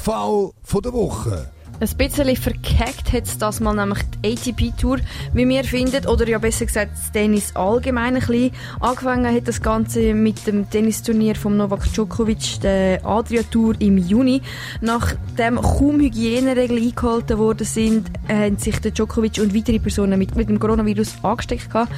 Ausfall von der Woche. Ein bisschen verkackt hat es das mal nämlich die ATP-Tour, wie wir finden, oder ja besser gesagt das Tennis allgemein ein bisschen. Angefangen hat das Ganze mit dem Tennisturnier von Novak Djokovic, der Adria-Tour im Juni. Nachdem kaum Hygieneregeln eingehalten worden sind, haben sich der Djokovic und weitere Personen mit, mit dem Coronavirus angesteckt gehabt,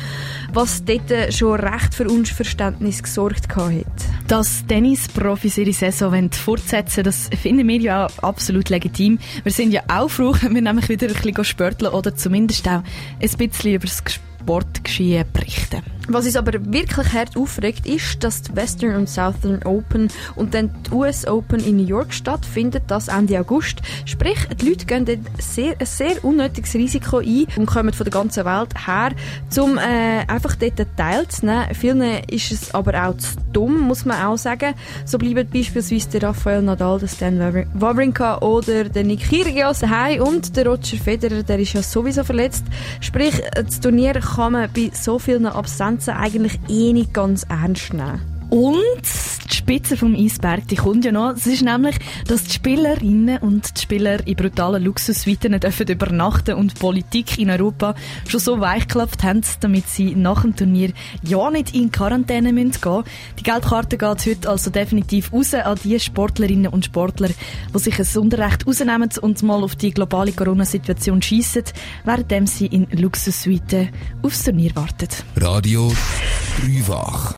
was dort schon recht für Unverständnis gesorgt hat. Dass Tennisprofis ihre Saison fortsetzen das finden wir ja absolut legitim. Wir sind ja auch froh, wenn wir nämlich wieder ein bisschen spörteln oder zumindest auch ein bisschen über das Sportgeschehen berichten. Was uns aber wirklich hart aufregt, ist, dass die Western und Southern Open und dann die US Open in New York stattfinden, das Ende August. Sprich, die Leute gehen dort sehr, ein sehr unnötiges Risiko ein und kommen von der ganzen Welt her, um äh, einfach dort teilzunehmen. Vielen ist es aber auch zu dumm, muss man auch sagen. So bleiben beispielsweise der Rafael Nadal, der Stan Wawrinka oder der Nick Kyrgios daheim und der Roger Federer, der ist ja sowieso verletzt. Sprich, das Turnier kann man bei so vielen Absenden Ganze eigentlich eh nicht ganz ernst nehmen. Und die Spitze vom Eisberg, die kommt ja noch. Es ist nämlich, dass die Spielerinnen und die Spieler in brutalen Luxussuiten dürfen übernachten und Politik in Europa schon so weichklappt haben, damit sie nach dem Turnier ja nicht in Quarantäne müssen gehen. Die Geldkarte geht heute also definitiv raus an die Sportlerinnen und Sportler, die sich ein Sonderrecht rausnehmen und mal auf die globale Corona-Situation schiessen, während sie in Luxussuiten aufs Turnier warten. Radio Dreifach.